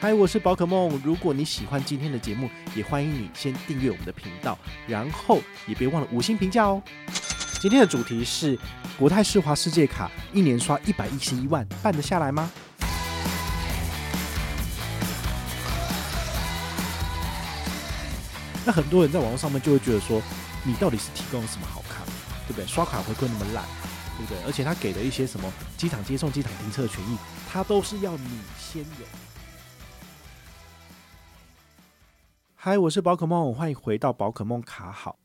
嗨，我是宝可梦。如果你喜欢今天的节目，也欢迎你先订阅我们的频道，然后也别忘了五星评价哦。今天的主题是国泰世华世界卡，一年刷一百一十一万，办得下来吗？那很多人在网络上面就会觉得说，你到底是提供了什么好看，对不对？刷卡回馈那么烂，对不对？而且他给的一些什么机场接送、机场停车的权益，他都是要你先有。嗨，我是宝可梦，欢迎回到宝可梦卡好。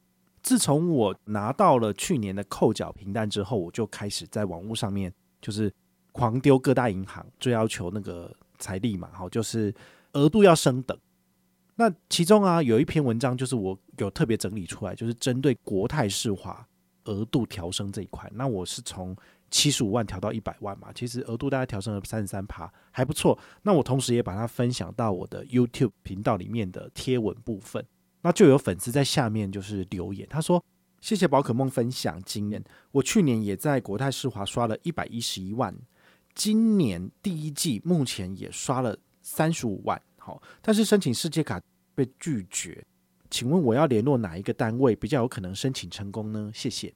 自从我拿到了去年的扣缴凭单之后，我就开始在网络上面就是狂丢各大银行，就要求那个财力嘛，好，就是额度要升等。那其中啊，有一篇文章就是我有特别整理出来，就是针对国泰世华额度调升这一块。那我是从七十五万调到一百万嘛，其实额度大概调升了三十三趴，还不错。那我同时也把它分享到我的 YouTube 频道里面的贴文部分，那就有粉丝在下面就是留言，他说：“谢谢宝可梦分享经验，我去年也在国泰世华刷了一百一十一万，今年第一季目前也刷了三十五万，好，但是申请世界卡被拒绝，请问我要联络哪一个单位比较有可能申请成功呢？谢谢。”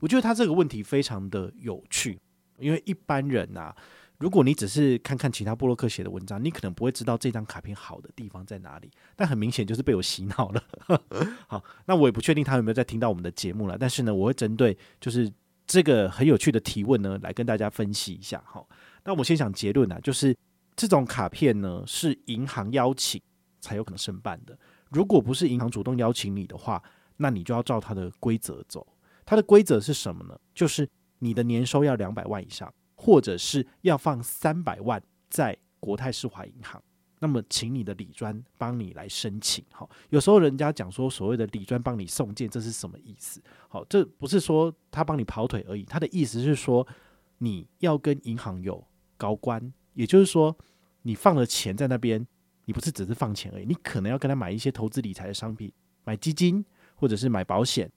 我觉得他这个问题非常的有趣，因为一般人呐、啊，如果你只是看看其他布洛克写的文章，你可能不会知道这张卡片好的地方在哪里。但很明显就是被我洗脑了。好，那我也不确定他有没有在听到我们的节目了。但是呢，我会针对就是这个很有趣的提问呢，来跟大家分析一下。好，那我们先讲结论啊，就是这种卡片呢是银行邀请才有可能申办的。如果不是银行主动邀请你的话，那你就要照它的规则走。它的规则是什么呢？就是你的年收要两百万以上，或者是要放三百万在国泰世华银行。那么，请你的理专帮你来申请。好，有时候人家讲说所谓的理专帮你送件，这是什么意思？好，这不是说他帮你跑腿而已，他的意思是说你要跟银行有高官，也就是说你放了钱在那边，你不是只是放钱而已，你可能要跟他买一些投资理财的商品，买基金或者是买保险。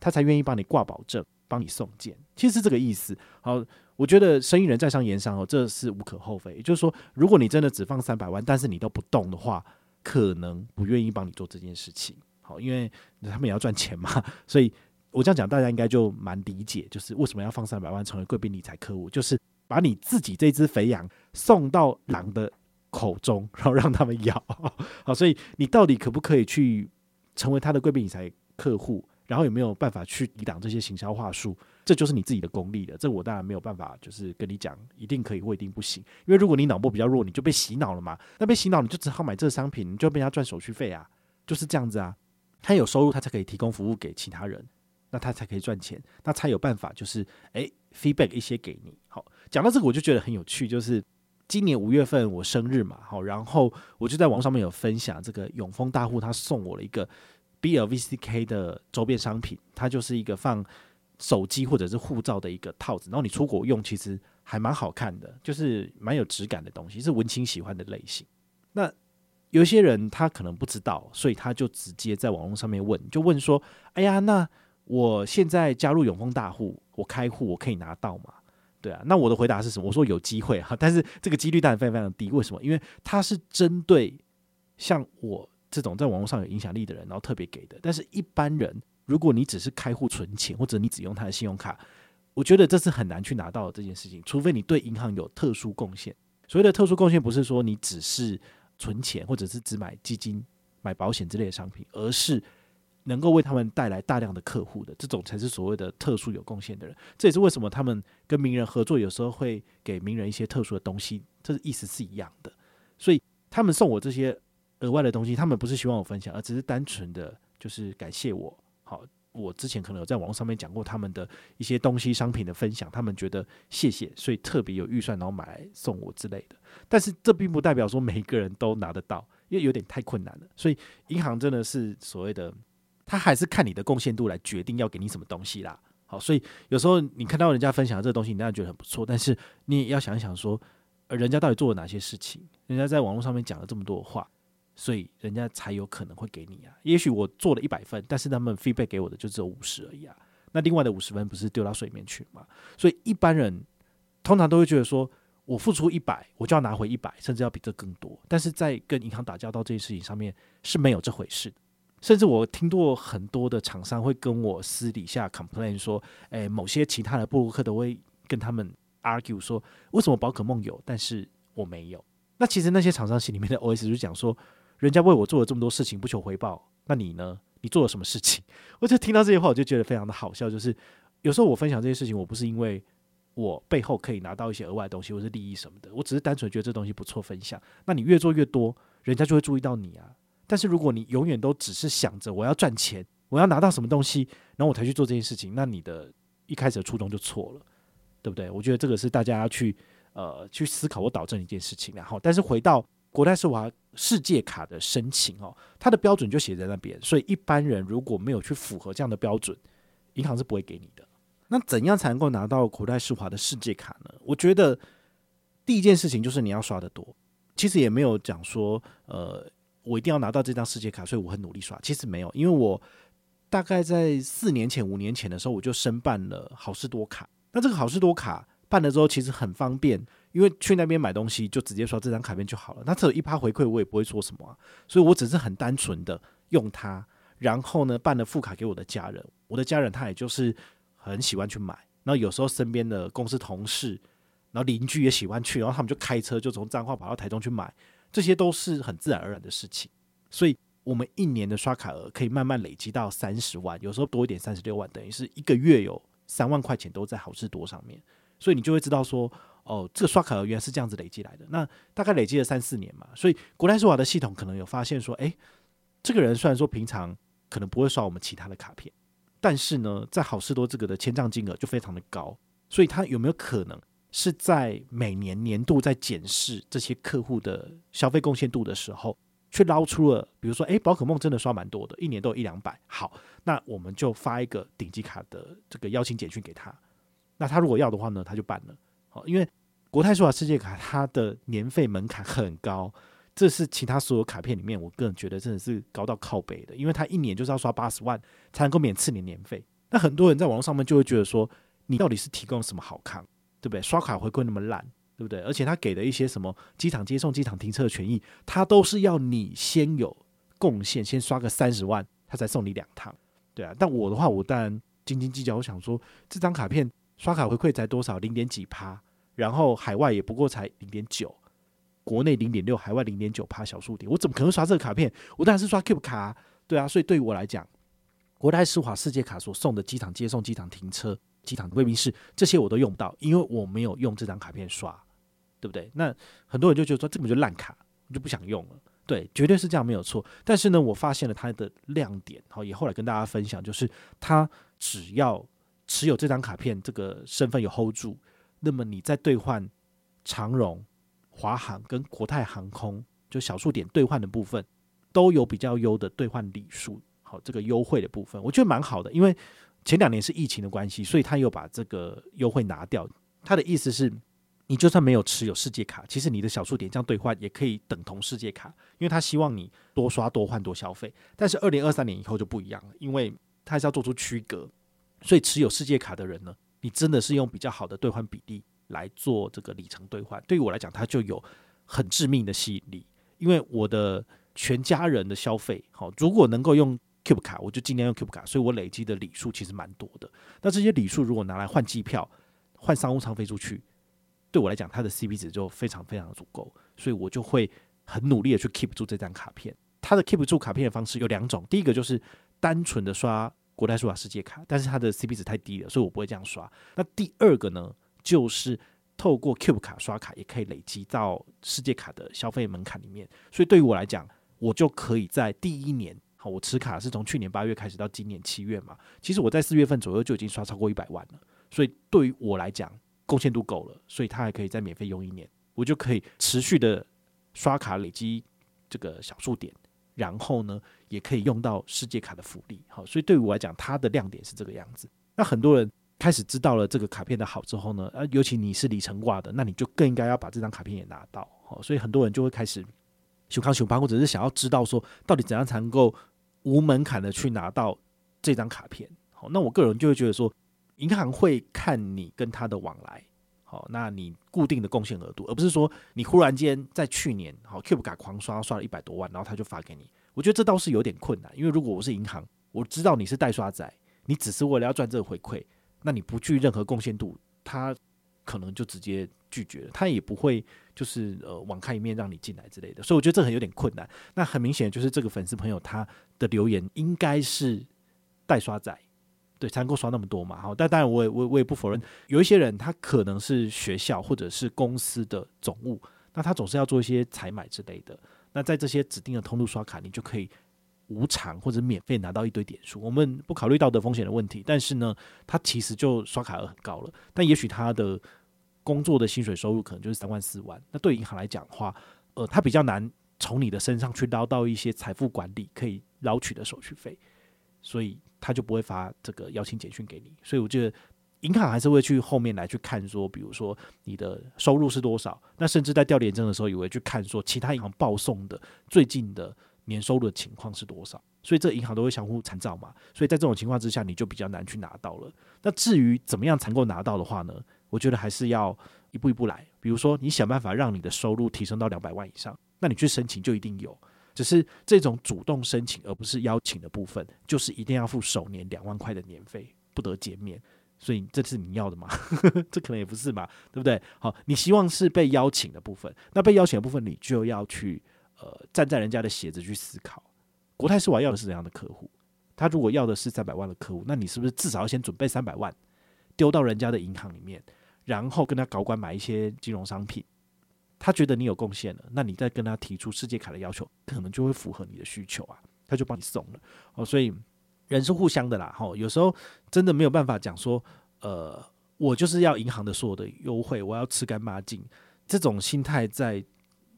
他才愿意帮你挂保证，帮你送件，其实这个意思。好，我觉得生意人在商言商哦，这是无可厚非。也就是说，如果你真的只放三百万，但是你都不动的话，可能不愿意帮你做这件事情。好，因为他们也要赚钱嘛，所以我这样讲，大家应该就蛮理解，就是为什么要放三百万成为贵宾理财客户，就是把你自己这只肥羊送到狼的口中，然后让他们咬。好，所以你到底可不可以去成为他的贵宾理财客户？然后有没有办法去抵挡这些行销话术？这就是你自己的功力了。这我当然没有办法，就是跟你讲一定可以或一定不行。因为如果你脑波比较弱，你就被洗脑了嘛。那被洗脑，你就只好买这个商品，你就被人家赚手续费啊，就是这样子啊。他有收入，他才可以提供服务给其他人，那他才可以赚钱，那才有办法就是诶 feedback 一些给你。好，讲到这个我就觉得很有趣，就是今年五月份我生日嘛，好，然后我就在网上面有分享这个永丰大户他送我了一个。BLVCK 的周边商品，它就是一个放手机或者是护照的一个套子，然后你出国用，其实还蛮好看的，就是蛮有质感的东西，是文青喜欢的类型。那有些人他可能不知道，所以他就直接在网络上面问，就问说：“哎呀，那我现在加入永丰大户，我开户我可以拿到吗？”对啊，那我的回答是什么？我说有机会哈，但是这个几率当然非常非常低。为什么？因为它是针对像我。这种在网络上有影响力的人，然后特别给的。但是一般人，如果你只是开户存钱，或者你只用他的信用卡，我觉得这是很难去拿到的这件事情。除非你对银行有特殊贡献。所谓的特殊贡献，不是说你只是存钱，或者是只买基金、买保险之类的商品，而是能够为他们带来大量的客户的这种，才是所谓的特殊有贡献的人。这也是为什么他们跟名人合作，有时候会给名人一些特殊的东西，这是意思是一样的。所以他们送我这些。额外的东西，他们不是希望我分享，而只是单纯的就是感谢我。好，我之前可能有在网络上面讲过他们的一些东西商品的分享，他们觉得谢谢，所以特别有预算然后买来送我之类的。但是这并不代表说每一个人都拿得到，因为有点太困难了。所以银行真的是所谓的，他还是看你的贡献度来决定要给你什么东西啦。好，所以有时候你看到人家分享这个东西，你当然觉得很不错，但是你也要想一想说，人家到底做了哪些事情？人家在网络上面讲了这么多话，所以人家才有可能会给你啊。也许我做了一百分，但是他们 feedback 给我的就只有五十而已啊。那另外的五十分不是丢到水里面去吗？所以一般人通常都会觉得说，我付出一百，我就要拿回一百，甚至要比这更多。但是在跟银行打交道这件事情上面是没有这回事的。甚至我听过很多的厂商会跟我私底下 complain 说，诶，某些其他的布鲁克都会跟他们 argue 说，为什么宝可梦有，但是我没有？那其实那些厂商心里面的 OS 就是讲说，人家为我做了这么多事情不求回报，那你呢？你做了什么事情？我就听到这些话，我就觉得非常的好笑。就是有时候我分享这些事情，我不是因为我背后可以拿到一些额外的东西或是利益什么的，我只是单纯觉得这东西不错分享。那你越做越多，人家就会注意到你啊。但是如果你永远都只是想着我要赚钱，我要拿到什么东西，然后我才去做这件事情，那你的一开始的初衷就错了，对不对？我觉得这个是大家要去呃去思考或导正一件事情。然后，但是回到国泰世华世界卡的申请哦，它的标准就写在那边，所以一般人如果没有去符合这样的标准，银行是不会给你的。那怎样才能够拿到国泰世华的世界卡呢？我觉得第一件事情就是你要刷得多，其实也没有讲说呃。我一定要拿到这张世界卡，所以我很努力刷。其实没有，因为我大概在四年前、五年前的时候，我就申办了好事多卡。那这个好事多卡办了之后，其实很方便，因为去那边买东西就直接刷这张卡片就好了。那这一趴回馈，我也不会说什么啊，所以我只是很单纯的用它，然后呢办了副卡给我的家人。我的家人他也就是很喜欢去买，然后有时候身边的公司同事，然后邻居也喜欢去，然后他们就开车就从彰化跑到台中去买。这些都是很自然而然的事情，所以我们一年的刷卡额可以慢慢累积到三十万，有时候多一点三十六万，等于是一个月有三万块钱都在好事多上面，所以你就会知道说，哦，这个刷卡额原来是这样子累积来的。那大概累积了三四年嘛，所以国泰世华的系统可能有发现说，诶，这个人虽然说平常可能不会刷我们其他的卡片，但是呢，在好事多这个的签账金额就非常的高，所以他有没有可能？是在每年年度在检视这些客户的消费贡献度的时候，却捞出了，比如说，诶，宝可梦真的刷蛮多的，一年都有一两百。好，那我们就发一个顶级卡的这个邀请简讯给他。那他如果要的话呢，他就办了。好，因为国泰世华世界卡它的年费门槛很高，这是其他所有卡片里面，我个人觉得真的是高到靠北的，因为它一年就是要刷八十万才能够免次年年费。那很多人在网络上面就会觉得说，你到底是提供什么好康？对不对？刷卡回馈那么烂，对不对？而且他给的一些什么机场接送、机场停车的权益，他都是要你先有贡献，先刷个三十万，他才送你两趟，对啊。但我的话，我当然斤斤计较，我想说这张卡片刷卡回馈才多少，零点几趴，然后海外也不过才零点九，国内零点六，海外零点九趴小数点，我怎么可能刷这个卡片？我当然是刷 Cube 卡啊，对啊。所以对于我来讲，国泰世华世界卡所送的机场接送、机场停车。机场贵宾室这些我都用不到，因为我没有用这张卡片刷，对不对？那很多人就觉得说这本就烂卡，我就不想用了。对，绝对是这样没有错。但是呢，我发现了它的亮点，好，也后来跟大家分享，就是它只要持有这张卡片，这个身份有 hold 住，那么你在兑换长荣、华航跟国泰航空就小数点兑换的部分，都有比较优的兑换礼数，好，这个优惠的部分，我觉得蛮好的，因为。前两年是疫情的关系，所以他又把这个优惠拿掉。他的意思是，你就算没有持有世界卡，其实你的小数点这样兑换也可以等同世界卡，因为他希望你多刷多换多消费。但是二零二三年以后就不一样了，因为他还是要做出区隔。所以持有世界卡的人呢，你真的是用比较好的兑换比例来做这个里程兑换。对于我来讲，它就有很致命的吸引力，因为我的全家人的消费，好，如果能够用。Cube 卡，我就尽量用 Cube 卡，所以我累积的礼数其实蛮多的。那这些礼数如果拿来换机票、换商务舱飞出去，对我来讲，它的 CP 值就非常非常足够，所以我就会很努力的去 keep 住这张卡片。它的 keep 住卡片的方式有两种，第一个就是单纯的刷国泰数码世界卡，但是它的 CP 值太低了，所以我不会这样刷。那第二个呢，就是透过 Cube 卡刷卡，也可以累积到世界卡的消费门槛里面。所以对于我来讲，我就可以在第一年。好，我持卡是从去年八月开始到今年七月嘛，其实我在四月份左右就已经刷超过一百万了，所以对于我来讲，贡献度够了，所以他还可以再免费用一年，我就可以持续的刷卡累积这个小数点，然后呢，也可以用到世界卡的福利。好，所以对我来讲，它的亮点是这个样子。那很多人开始知道了这个卡片的好之后呢，呃，尤其你是里程挂的，那你就更应该要把这张卡片也拿到。好，所以很多人就会开始熊康熊胖，或者是想要知道说，到底怎样才能够无门槛的去拿到这张卡片。好，那我个人就会觉得说，银行会看你跟他的往来，好，那你固定的贡献额度，而不是说你忽然间在去年好 Cube 卡狂刷刷了一百多万，然后他就发给你。我觉得这倒是有点困难，因为如果我是银行，我知道你是代刷仔。你只是为了要赚这个回馈，那你不具任何贡献度，他可能就直接拒绝了，他也不会就是呃网开一面让你进来之类的，所以我觉得这很有点困难。那很明显就是这个粉丝朋友他的留言应该是代刷仔，对，才能够刷那么多嘛。好，但当然我也我我也不否认，有一些人他可能是学校或者是公司的总务，那他总是要做一些采买之类的，那在这些指定的通路刷卡，你就可以。无偿或者免费拿到一堆点数，我们不考虑道德风险的问题，但是呢，他其实就刷卡额很高了。但也许他的工作的薪水收入可能就是三万四万，那对银行来讲的话，呃，他比较难从你的身上去捞到一些财富管理可以捞取的手续费，所以他就不会发这个邀请简讯给你。所以我觉得银行还是会去后面来去看说，比如说你的收入是多少，那甚至在调联征的时候也会去看说其他银行报送的最近的。年收入的情况是多少？所以这银行都会相互参照嘛。所以在这种情况之下，你就比较难去拿到了。那至于怎么样才能够拿到的话呢？我觉得还是要一步一步来。比如说，你想办法让你的收入提升到两百万以上，那你去申请就一定有。只是这种主动申请而不是邀请的部分，就是一定要付首年两万块的年费，不得减免。所以这是你要的吗？这可能也不是嘛，对不对？好，你希望是被邀请的部分，那被邀请的部分你就要去。呃，站在人家的鞋子去思考，国泰世华要的是怎样的客户？他如果要的是三百万的客户，那你是不是至少要先准备三百万，丢到人家的银行里面，然后跟他高管买一些金融商品？他觉得你有贡献了，那你再跟他提出世界卡的要求，可能就会符合你的需求啊，他就帮你送了。哦，所以人是互相的啦。哈，有时候真的没有办法讲说，呃，我就是要银行的所有的优惠，我要吃干抹净，这种心态在。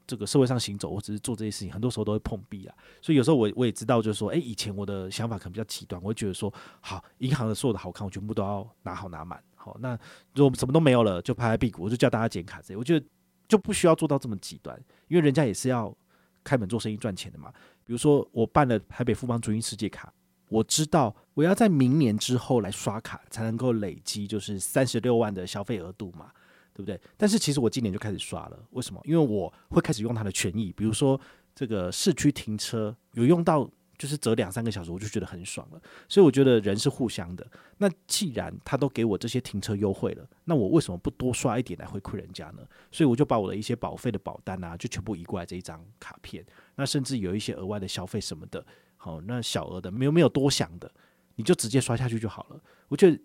这个社会上行走，或者是做这些事情，很多时候都会碰壁啊。所以有时候我我也知道，就是说，诶，以前我的想法可能比较极端，我会觉得说，好，银行的所有的好康，我全部都要拿好拿满。好，那如果什么都没有了，就拍拍屁股，我就叫大家剪卡这些。我觉得就不需要做到这么极端，因为人家也是要开门做生意赚钱的嘛。比如说，我办了台北富邦朱茵世界卡，我知道我要在明年之后来刷卡，才能够累积就是三十六万的消费额度嘛。对不对？但是其实我今年就开始刷了，为什么？因为我会开始用它的权益，比如说这个市区停车有用到，就是折两三个小时，我就觉得很爽了。所以我觉得人是互相的。那既然他都给我这些停车优惠了，那我为什么不多刷一点来回馈人家呢？所以我就把我的一些保费的保单啊，就全部移过来这一张卡片。那甚至有一些额外的消费什么的，好，那小额的没有没有多想的，你就直接刷下去就好了。我觉得。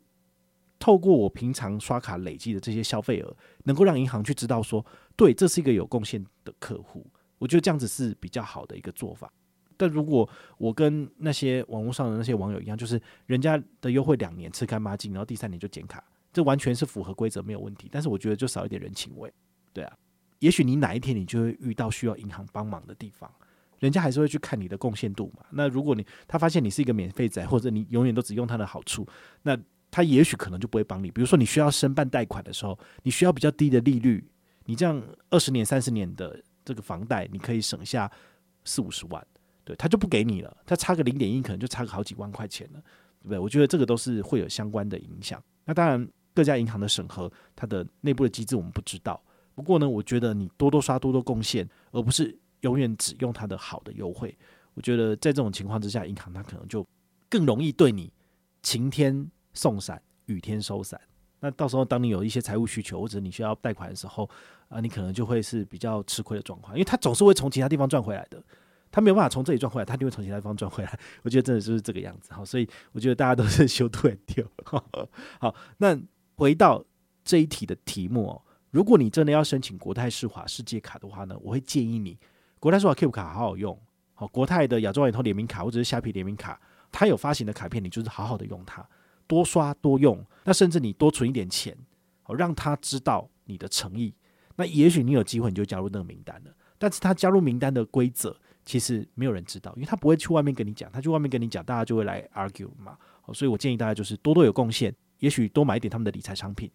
透过我平常刷卡累积的这些消费额，能够让银行去知道说，对，这是一个有贡献的客户。我觉得这样子是比较好的一个做法。但如果我跟那些网络上的那些网友一样，就是人家的优惠两年吃干抹净，然后第三年就减卡，这完全是符合规则没有问题。但是我觉得就少一点人情味，对啊。也许你哪一天你就会遇到需要银行帮忙的地方，人家还是会去看你的贡献度嘛。那如果你他发现你是一个免费仔，或者你永远都只用他的好处，那。他也许可能就不会帮你，比如说你需要申办贷款的时候，你需要比较低的利率，你这样二十年、三十年的这个房贷，你可以省下四五十万，对，他就不给你了，他差个零点一，可能就差个好几万块钱了，对不对？我觉得这个都是会有相关的影响。那当然，各家银行的审核，它的内部的机制我们不知道。不过呢，我觉得你多多刷、多多贡献，而不是永远只用它的好的优惠。我觉得在这种情况之下，银行它可能就更容易对你晴天送伞，雨天收伞。那到时候，当你有一些财务需求，或者你需要贷款的时候，啊，你可能就会是比较吃亏的状况，因为它总是会从其他地方赚回来的。他没有办法从这里赚回来，他就会从其他地方赚回来。我觉得真的就是这个样子。好，所以我觉得大家都是修图很丢。好，那回到这一题的题目哦，如果你真的要申请国泰世华世界卡的话呢，我会建议你国泰世华 Cube 卡好好用，好，国泰的亚洲网通联名卡或者是虾皮联名卡，它有发行的卡片，你就是好好的用它，多刷多用。那甚至你多存一点钱，好，让他知道你的诚意。那也许你有机会你就加入那个名单了。但是他加入名单的规则，其实没有人知道，因为他不会去外面跟你讲，他去外面跟你讲，大家就会来 argue 嘛。所以我建议大家就是多多有贡献，也许多买一点他们的理财商品，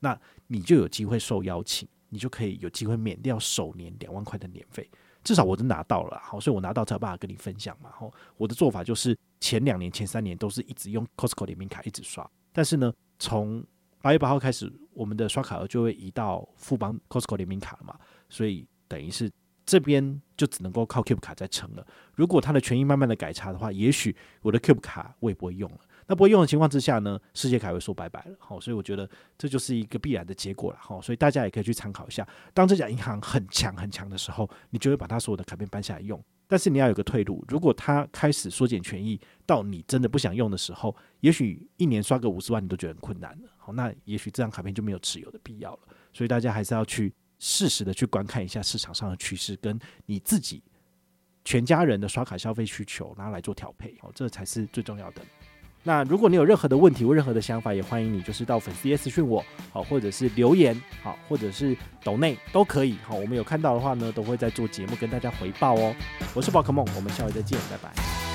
那你就有机会受邀请，你就可以有机会免掉首年两万块的年费，至少我都拿到了，好，所以我拿到才有办法跟你分享嘛。好，我的做法就是前两年、前三年都是一直用 Costco 联名卡一直刷，但是呢，从八月八号开始，我们的刷卡额就会移到富邦 Costco 联名卡了嘛，所以等于是。这边就只能够靠 Cube 卡在撑了。如果它的权益慢慢的改差的话，也许我的 Cube 卡我也不会用了。那不会用的情况之下呢，世界卡会说拜拜了。好，所以我觉得这就是一个必然的结果了。好，所以大家也可以去参考一下。当这家银行很强很强的时候，你就会把它所有的卡片搬下来用。但是你要有个退路，如果它开始缩减权益到你真的不想用的时候，也许一年刷个五十万你都觉得很困难了。好，那也许这张卡片就没有持有的必要了。所以大家还是要去。适时的去观看一下市场上的趋势，跟你自己全家人的刷卡消费需求，拿来做调配，哦，这才是最重要的。那如果你有任何的问题或任何的想法，也欢迎你就是到粉丝页私讯我，好，或者是留言，好，或者是抖内都可以，好，我们有看到的话呢，都会在做节目跟大家回报哦。我是宝可梦，我们下回再见，拜拜。